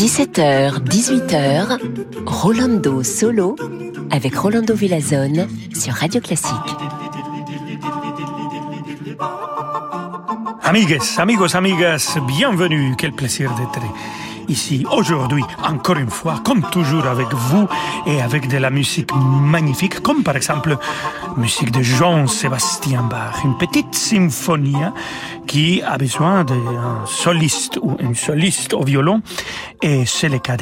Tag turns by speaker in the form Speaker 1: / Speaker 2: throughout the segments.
Speaker 1: 17h, 18h, Rolando Solo avec Rolando Villazone sur Radio Classique.
Speaker 2: Amigues, amigos, amigas, bienvenue. Quel plaisir d'être ici aujourd'hui, encore une fois, comme toujours avec vous et avec de la musique magnifique, comme par exemple musique de Jean-Sébastien Bach, une petite symphonie qui a besoin d'un soliste ou une soliste au violon et c'est le cas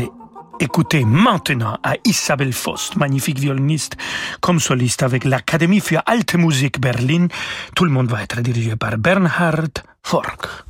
Speaker 2: Écoutez maintenant à Isabelle Faust, magnifique violoniste, comme soliste avec l'Académie für Alte Musik Berlin. Tout le monde va être dirigé par Bernhard Fork.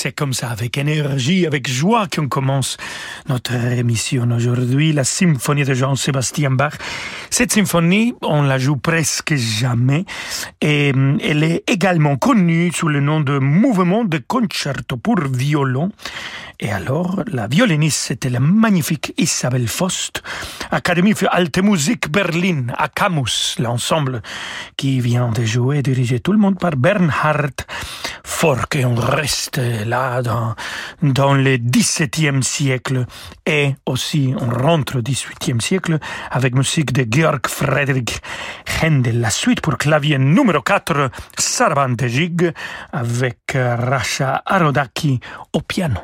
Speaker 2: C'est comme ça, avec énergie, avec joie qu'on commence notre émission aujourd'hui, la symphonie de Jean-Sébastien Bach. Cette symphonie, on la joue presque jamais et mm, elle est également connue sous le nom de mouvement de concerto pour violon. Et alors, la violoniste, c'était la magnifique Isabelle Faust, Académie für Alte Musik Berlin, à Camus, l'ensemble qui vient de jouer et diriger tout le monde par Bernhard Fork. Et on reste là dans, dans le XVIIe siècle et aussi on rentre au XVIIIe siècle avec musique de Georg Friedrich Händel. La suite pour clavier numéro 4, Sarabande Gig avec Rasha Arodaki au piano.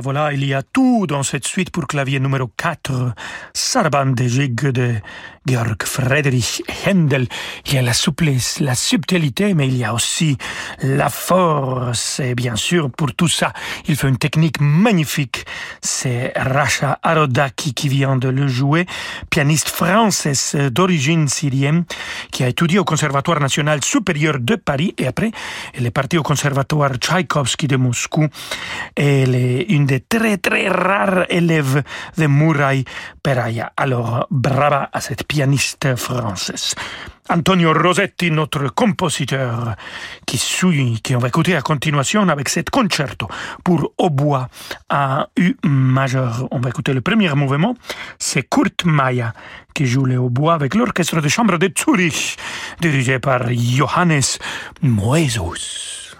Speaker 2: Voilà, il y a tout dans cette suite pour clavier numéro 4, Sarabande de Georg Friedrich Händel. Il y a la souplesse, la subtilité, mais il y a aussi la force. Et bien sûr, pour tout ça, il fait une technique magnifique. C'est Rasha Arodaki qui vient de le jouer, pianiste française d'origine syrienne, qui a étudié au Conservatoire national supérieur de Paris et après, elle est partie au Conservatoire Tchaïkovski de Moscou. Elle est une des très très rares élèves de Muraille Peraya. Alors, brava à cette pianiste française. Antonio Rossetti, notre compositeur, qui suit, qui on va écouter à continuation avec cet concerto pour hautbois à U majeur. On va écouter le premier mouvement, c'est Kurt Maya qui joue le hautbois avec l'orchestre de chambre de Zurich, dirigé par Johannes Moesus.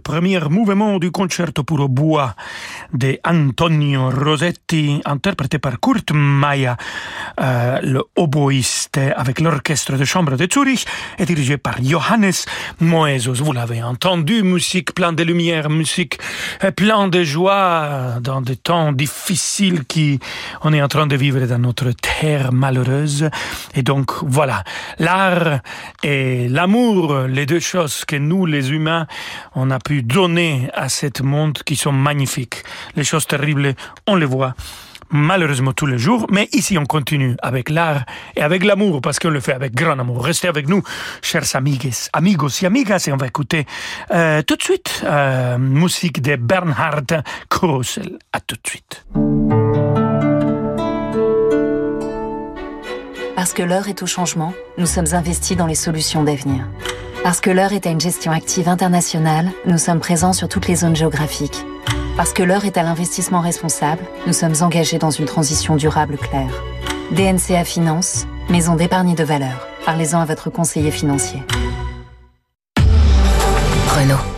Speaker 2: Premier mouvement du concerto pour bois de Antonio Rossetti, interprété par Kurt Maya, euh, le oboïste avec l'orchestre de chambre de Zurich, et dirigé par Johannes Moesos. Vous l'avez entendu, musique plein de lumière, musique euh, plein de joie dans des temps difficiles qui on est en train de vivre dans notre terre malheureuse. Et donc voilà, l'art et l'amour, les deux choses que nous, les humains, on a pu donner à ce monde qui sont magnifiques. Les choses terribles, on les voit malheureusement tous les jours, mais ici on continue avec l'art et avec l'amour parce qu'on le fait avec grand amour. Restez avec nous, chers amigues, amigos et amigas, et on va écouter euh, tout de suite euh, musique de Bernhard Kossel. À tout de suite.
Speaker 3: Parce que l'heure est au changement, nous sommes investis dans les solutions d'avenir. Parce que l'heure est à une gestion active internationale, nous sommes présents sur toutes les zones géographiques. Parce que l'heure est à l'investissement responsable, nous sommes engagés dans une transition durable claire. DNCA Finance, maison d'épargne de valeur. Parlez-en à votre conseiller financier.
Speaker 4: Renault.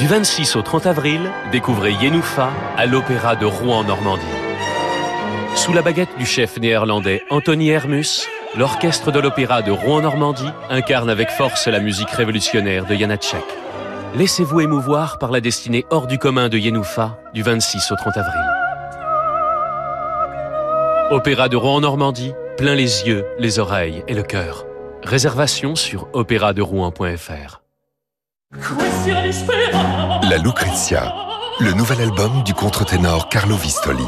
Speaker 5: Du 26 au 30 avril, découvrez Yenoufa à l'Opéra de Rouen Normandie. Sous la baguette du chef néerlandais Anthony Hermus, l'orchestre de l'Opéra de Rouen Normandie incarne avec force la musique révolutionnaire de Janacek. Laissez-vous émouvoir par la destinée hors du commun de Yenoufa du 26 au 30 avril. Opéra de Rouen Normandie, plein les yeux, les oreilles et le cœur. Réservation sur opéraderouen.fr.
Speaker 6: La Lucrezia, le nouvel album du contre-ténor Carlo Vistoli.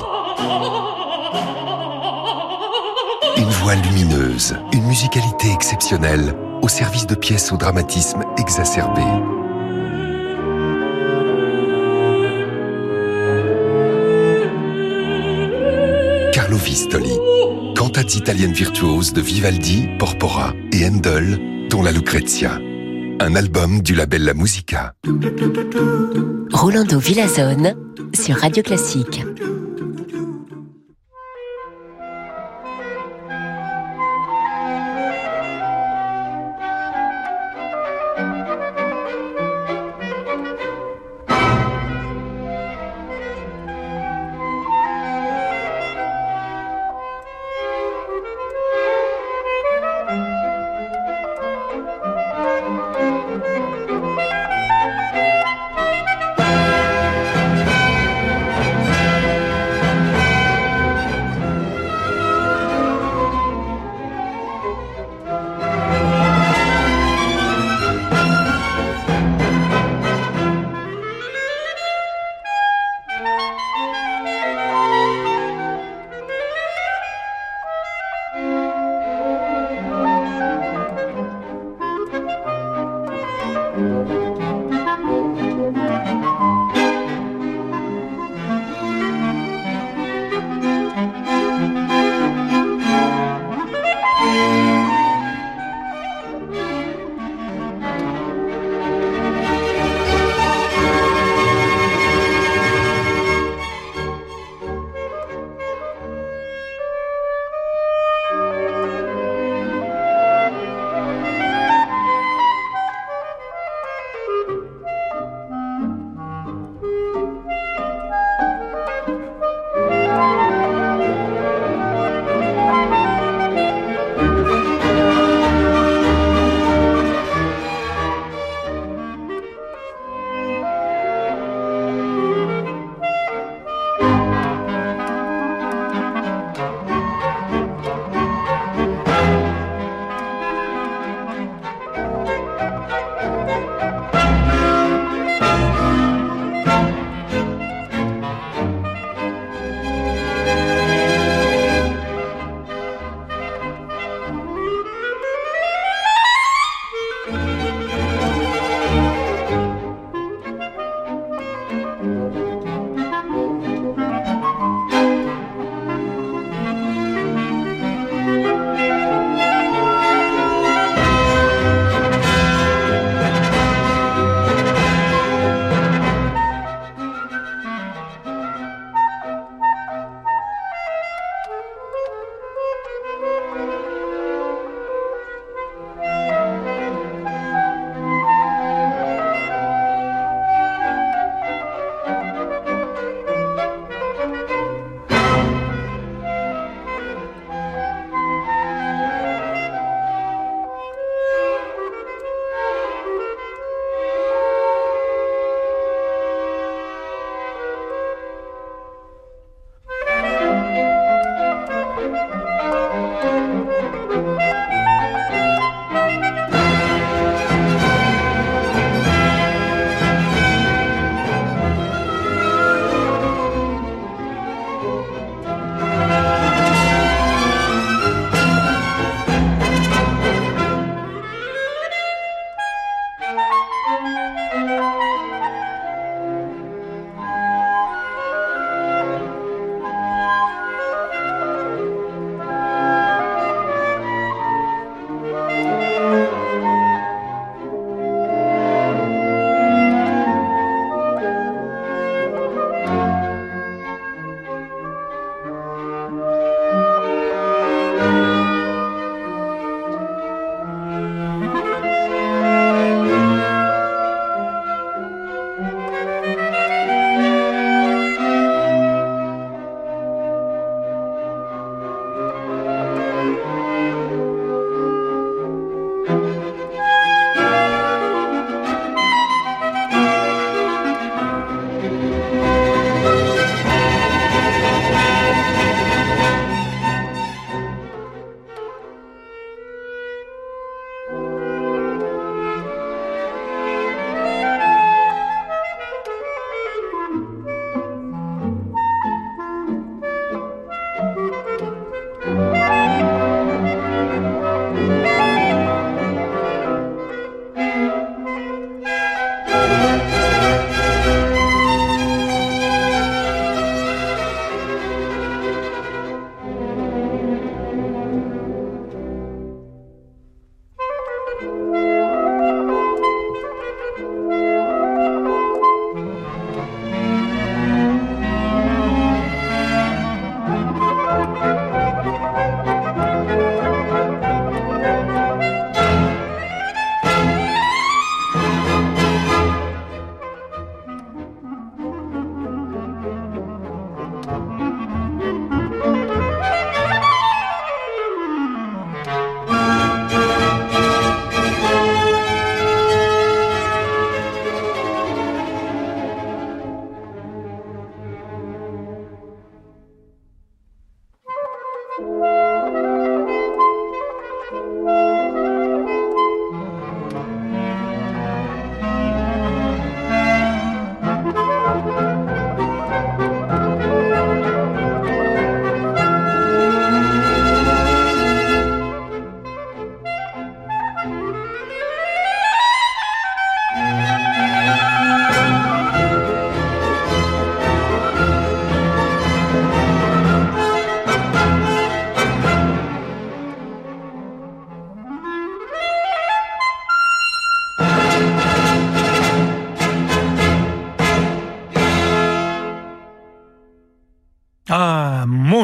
Speaker 6: Une voix lumineuse, une musicalité exceptionnelle, au service de pièces au dramatisme exacerbé. Carlo Vistoli, cantates italiennes virtuoses de Vivaldi, Porpora et Handel, dont la Lucrezia. Un album du label La Musica.
Speaker 1: Rolando Villazone sur Radio Classique.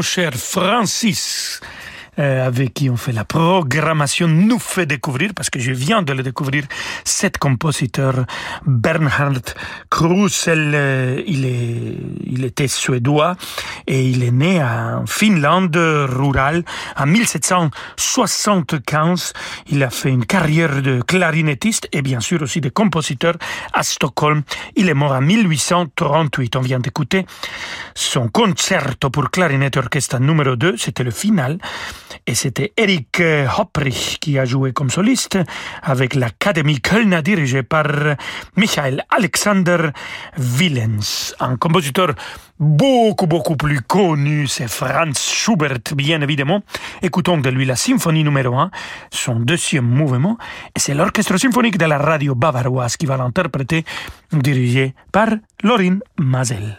Speaker 2: Cher Francis, euh, avec qui on fait la programmation, nous fait découvrir, parce que je viens de le découvrir, cet compositeur Bernhard Krusel. Euh, il, est, il était suédois et il est né en Finlande rurale en 1775. Il a fait une carrière de clarinettiste et bien sûr aussi de compositeur à Stockholm. Il est mort en 1838. On vient d'écouter son concerto pour clarinette orchestre numéro 2. C'était le final. Et c'était Eric Hopprich qui a joué comme soliste avec l'Académie Köln dirigée par Michael Alexander Willens. Un compositeur beaucoup, beaucoup plus connu, c'est Franz Schubert, bien évidemment. Écoutons de lui la symphonie numéro 1, son deuxième mouvement, et c'est l'orchestre symphonique de la radio bavaroise qui va l'interpréter, dirigé par Lorin Mazel.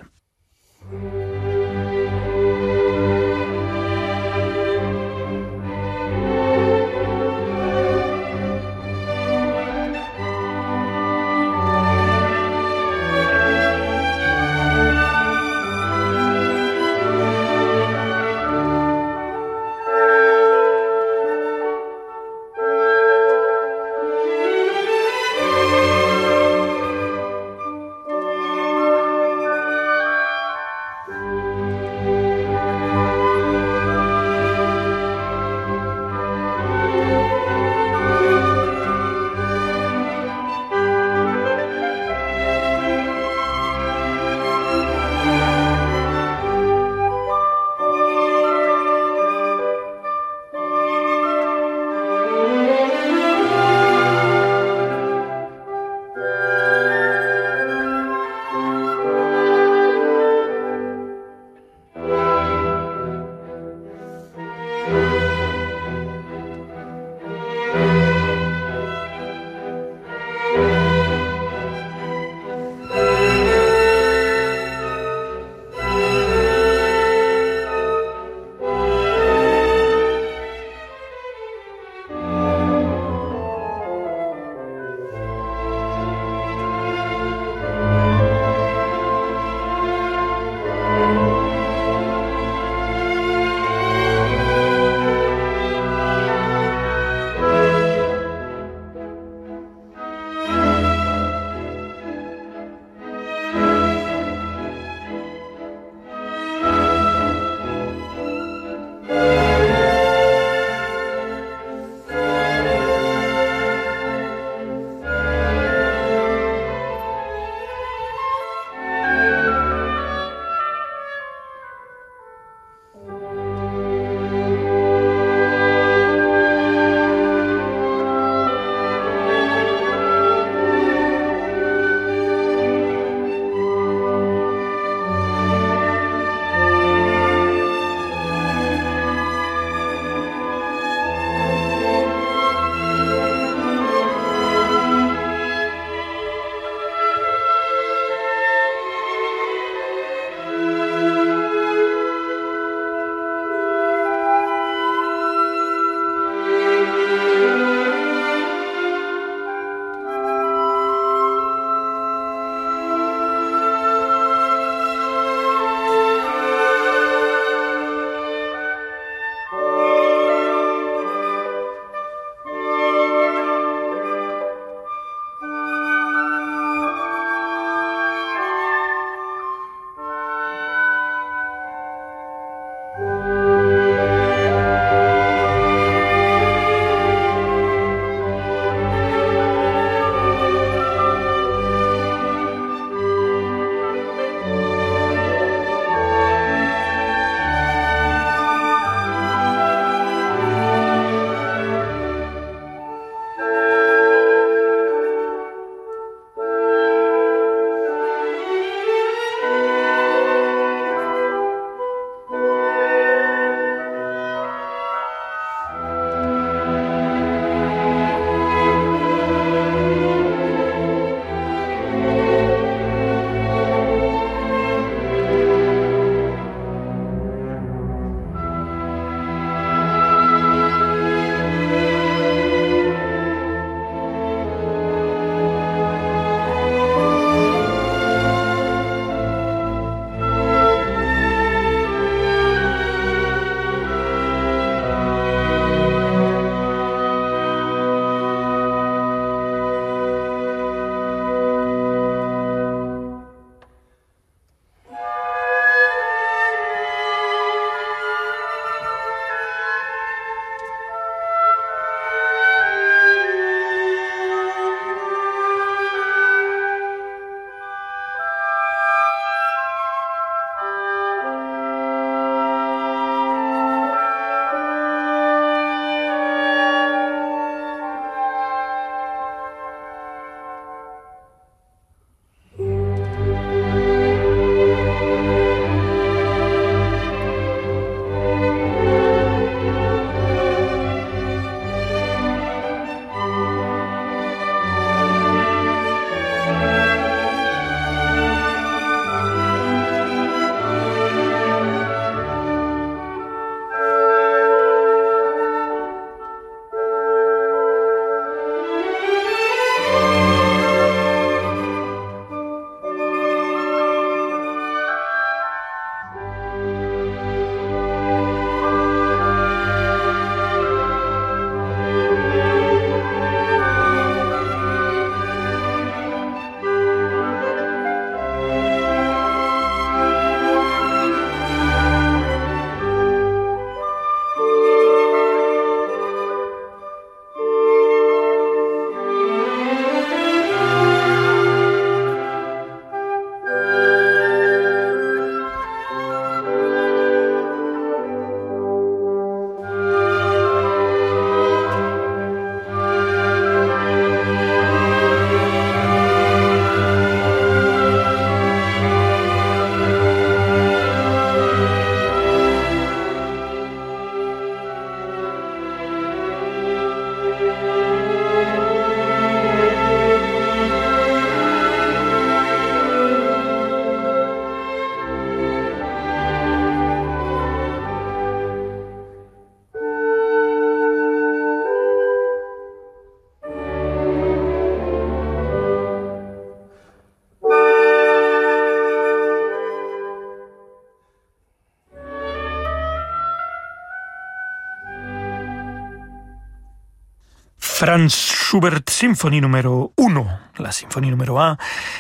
Speaker 2: Franz Schubert, symphonie numéro 1, la symphonie numéro 1,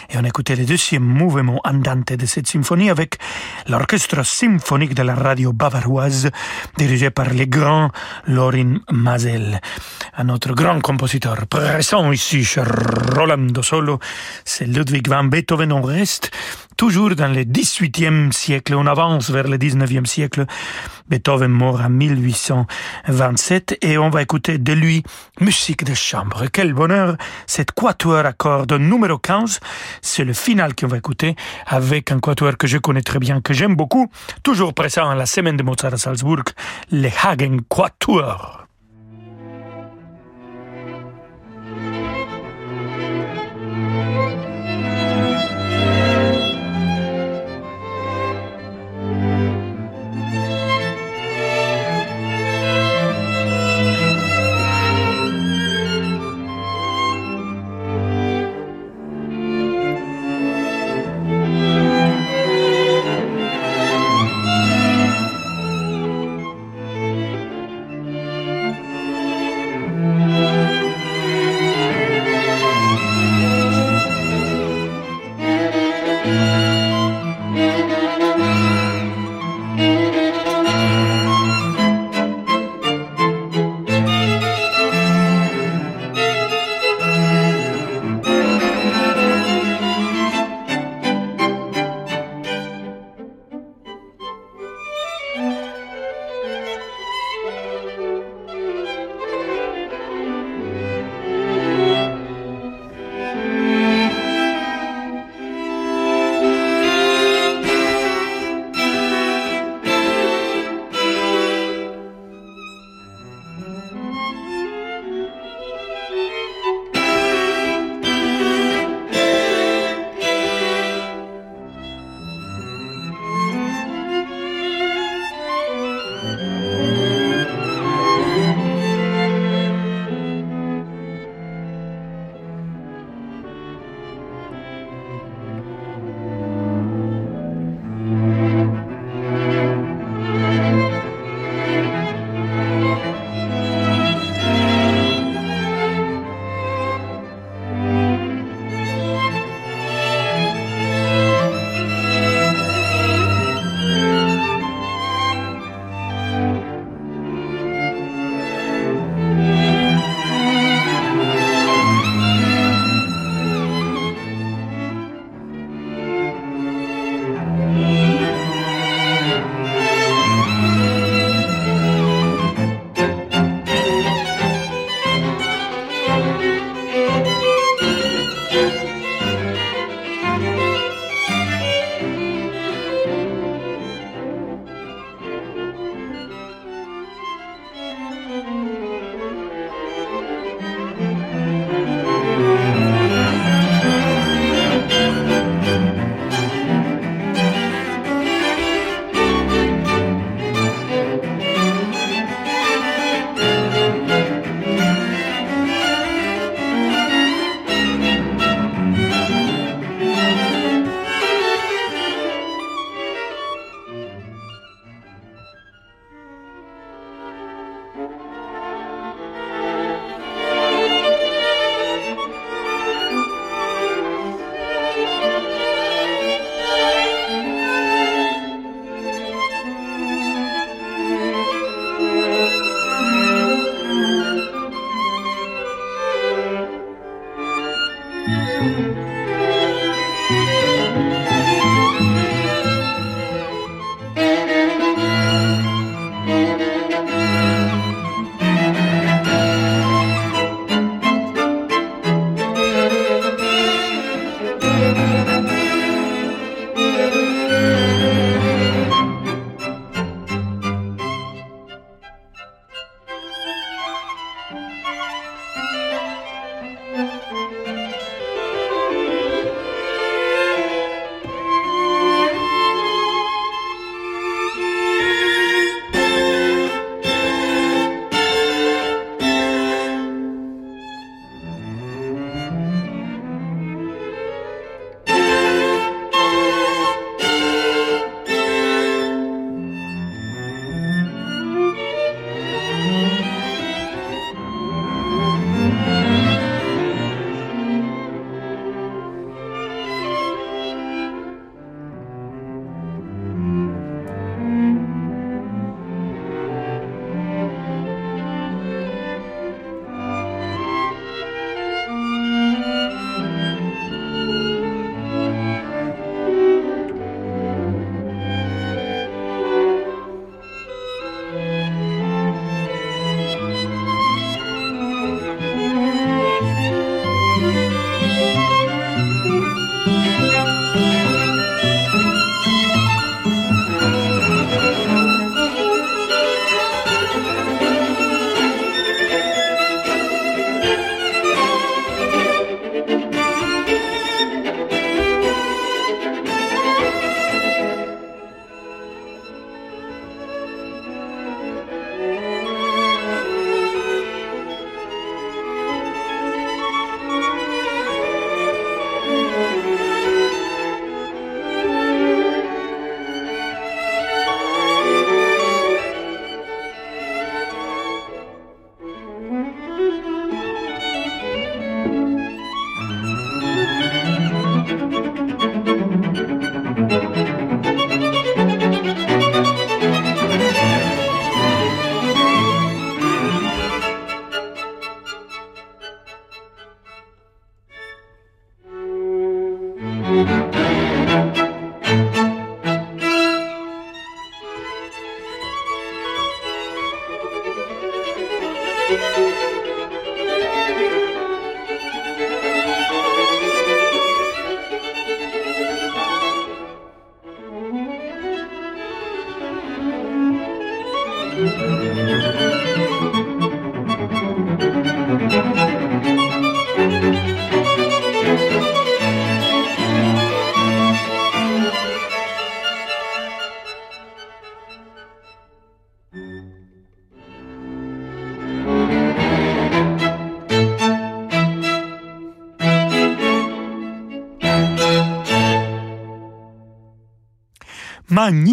Speaker 2: et on écoutait le deuxième mouvement andante de cette symphonie avec l'orchestre symphonique de la radio bavaroise dirigé par le grand Lorin Mazel. Un autre grand compositeur présent ici chez Rolando Solo, c'est Ludwig van Beethoven. On reste toujours dans le 18e siècle, on avance vers le 19e siècle. Beethoven mort en 1827 et on va écouter de lui musique de chambre. Quel bonheur, cette quatuor à cordes numéro 15, c'est le final qu'on va écouter avec un quatuor que je connais très bien, que j'aime beaucoup, toujours présent à la semaine de Mozart à Salzbourg, le Hagen Quatuor.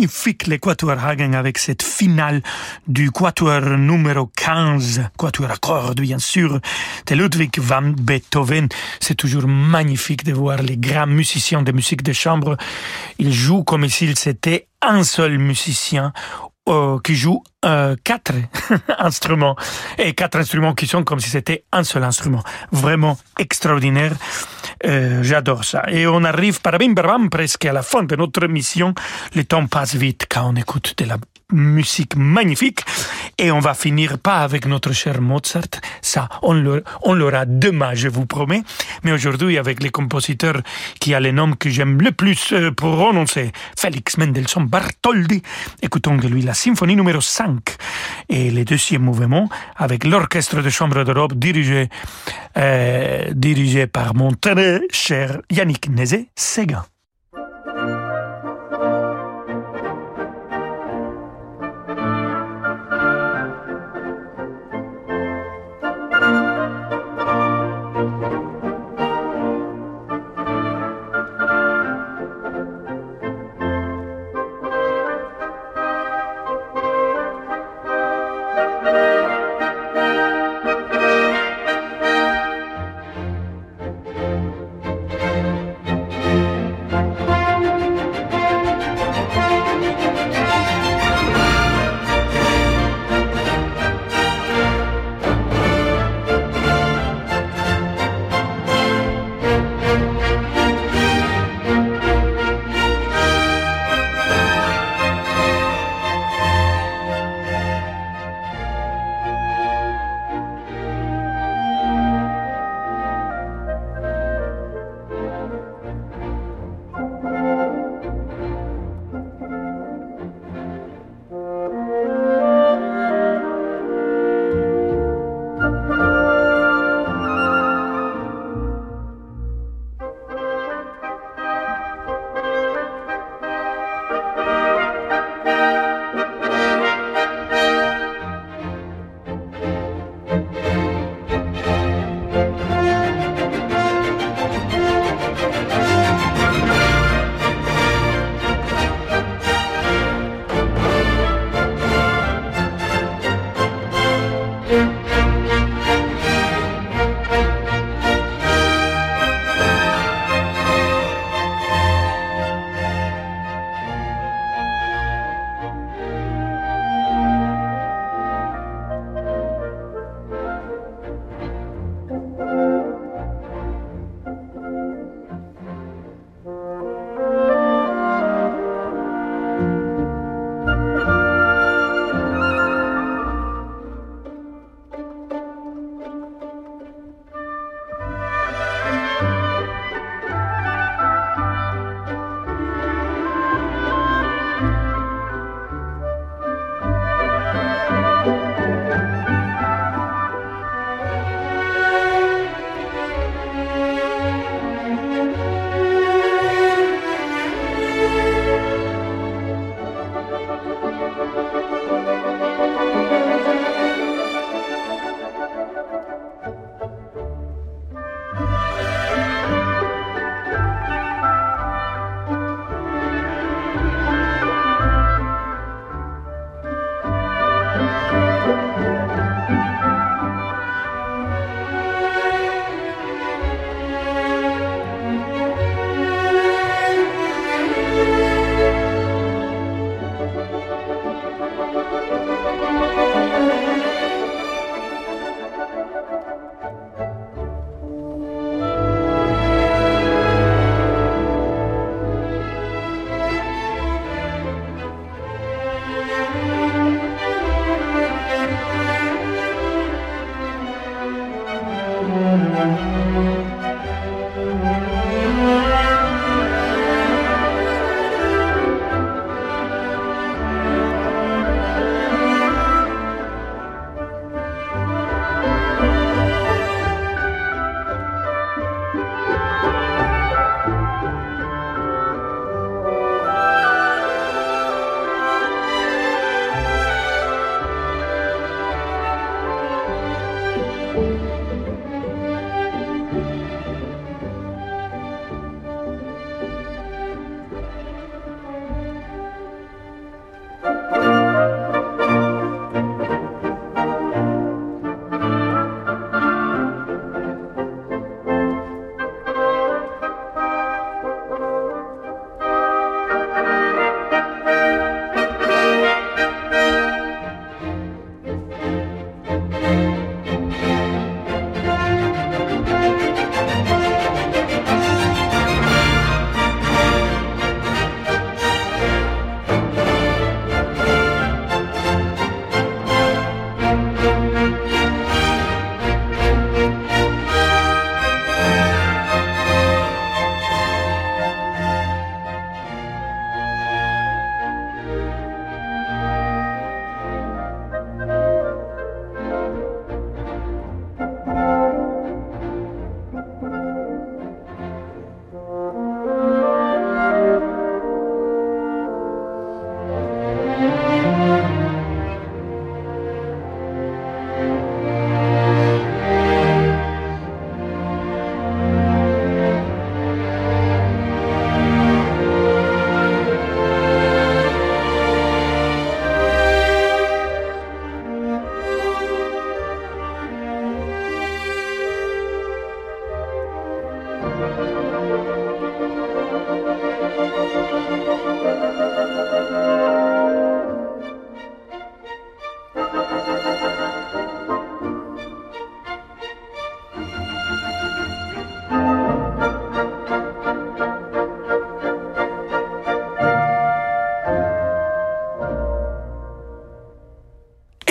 Speaker 2: Magnifique le Quatuor Hagen avec cette finale du Quatuor numéro 15, Quatuor à cordes bien sûr, de Ludwig van Beethoven. C'est toujours magnifique de voir les grands musiciens de musique de chambre. Ils jouent comme s'ils étaient un seul musicien euh, qui joue euh, quatre instruments et quatre instruments qui sont comme si c'était un seul instrument. Vraiment extraordinaire. Euh, J'adore ça. Et on arrive par bim presque à la fin de notre mission. Le temps passe vite quand on écoute de la musique magnifique. Et on va finir pas avec notre cher Mozart. Ça, on l'aura demain, je vous promets. Mais aujourd'hui, avec les compositeurs qui a les noms que j'aime le plus euh, prononcer. Félix Mendelssohn Bartholdy. Écoutons de lui la symphonie numéro 5 et le deuxième mouvement avec l'orchestre de chambre d'Europe dirigé, euh, dirigé par mon très cher Yannick Nézé-Séguin.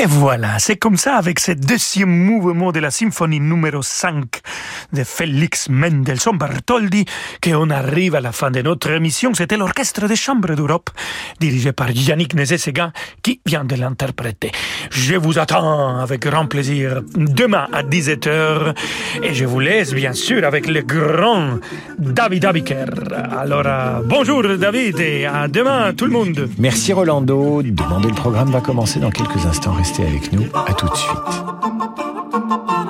Speaker 2: Et voilà, c'est comme ça avec ce deuxième mouvement de la symphonie numéro 5 de Félix Mendelssohn Bartholdi qu'on arrive à la fin de notre émission. C'était l'Orchestre des Chambres d'Europe dirigé par Yannick Nézet-Séguin qui vient de l'interpréter. Je vous attends avec grand plaisir demain à 17h et je vous laisse bien sûr avec le grand David Abiker. Alors euh, bonjour David et à demain tout le monde.
Speaker 7: Merci Rolando. Demandez le programme va commencer dans quelques instants. Restez avec nous. À tout de suite.